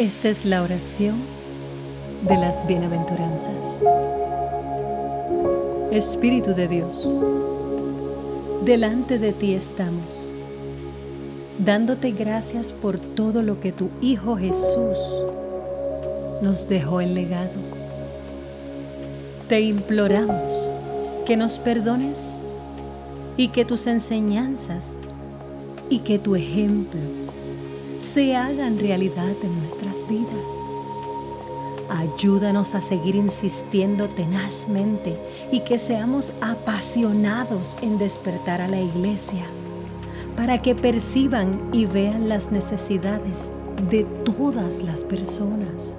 Esta es la oración de las bienaventuranzas. Espíritu de Dios, delante de ti estamos, dándote gracias por todo lo que tu Hijo Jesús nos dejó en legado. Te imploramos que nos perdones y que tus enseñanzas y que tu ejemplo se hagan realidad en nuestras vidas. Ayúdanos a seguir insistiendo tenazmente y que seamos apasionados en despertar a la iglesia para que perciban y vean las necesidades de todas las personas.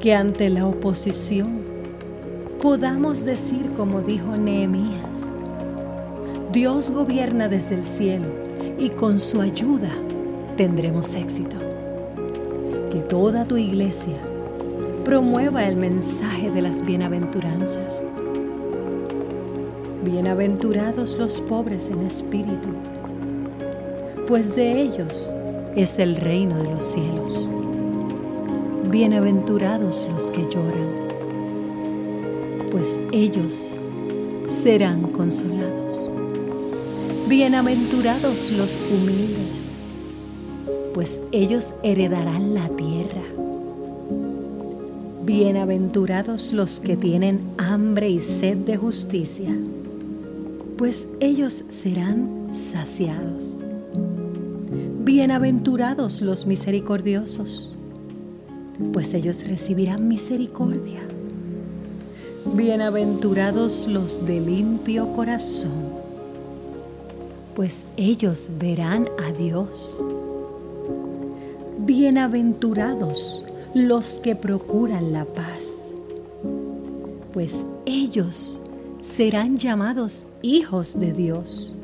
Que ante la oposición podamos decir como dijo Nehemías, Dios gobierna desde el cielo y con su ayuda tendremos éxito. Que toda tu iglesia promueva el mensaje de las bienaventuranzas. Bienaventurados los pobres en espíritu, pues de ellos es el reino de los cielos. Bienaventurados los que lloran, pues ellos serán consolados. Bienaventurados los humildes, pues ellos heredarán la tierra. Bienaventurados los que tienen hambre y sed de justicia, pues ellos serán saciados. Bienaventurados los misericordiosos, pues ellos recibirán misericordia. Bienaventurados los de limpio corazón, pues ellos verán a Dios. Bienaventurados los que procuran la paz, pues ellos serán llamados hijos de Dios.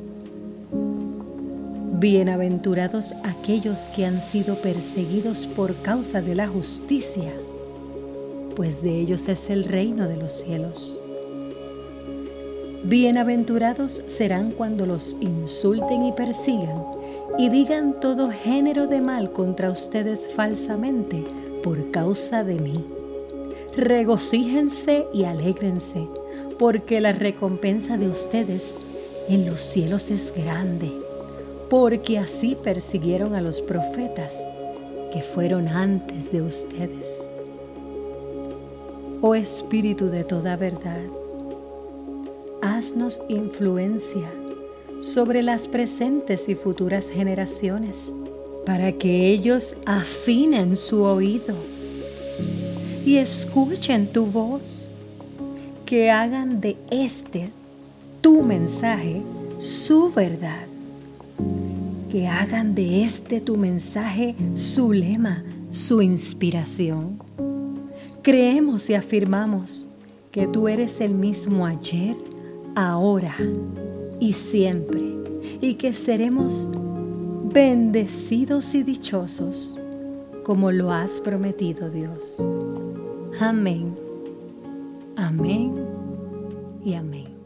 Bienaventurados aquellos que han sido perseguidos por causa de la justicia, pues de ellos es el reino de los cielos. Bienaventurados serán cuando los insulten y persigan y digan todo género de mal contra ustedes falsamente por causa de mí. Regocíjense y alégrense, porque la recompensa de ustedes en los cielos es grande, porque así persiguieron a los profetas que fueron antes de ustedes. Oh Espíritu de toda verdad, haznos influencia sobre las presentes y futuras generaciones, para que ellos afinen su oído y escuchen tu voz, que hagan de este tu mensaje su verdad, que hagan de este tu mensaje su lema, su inspiración. Creemos y afirmamos que tú eres el mismo ayer, ahora y siempre, y que seremos bendecidos y dichosos como lo has prometido Dios. Amén, amén y amén.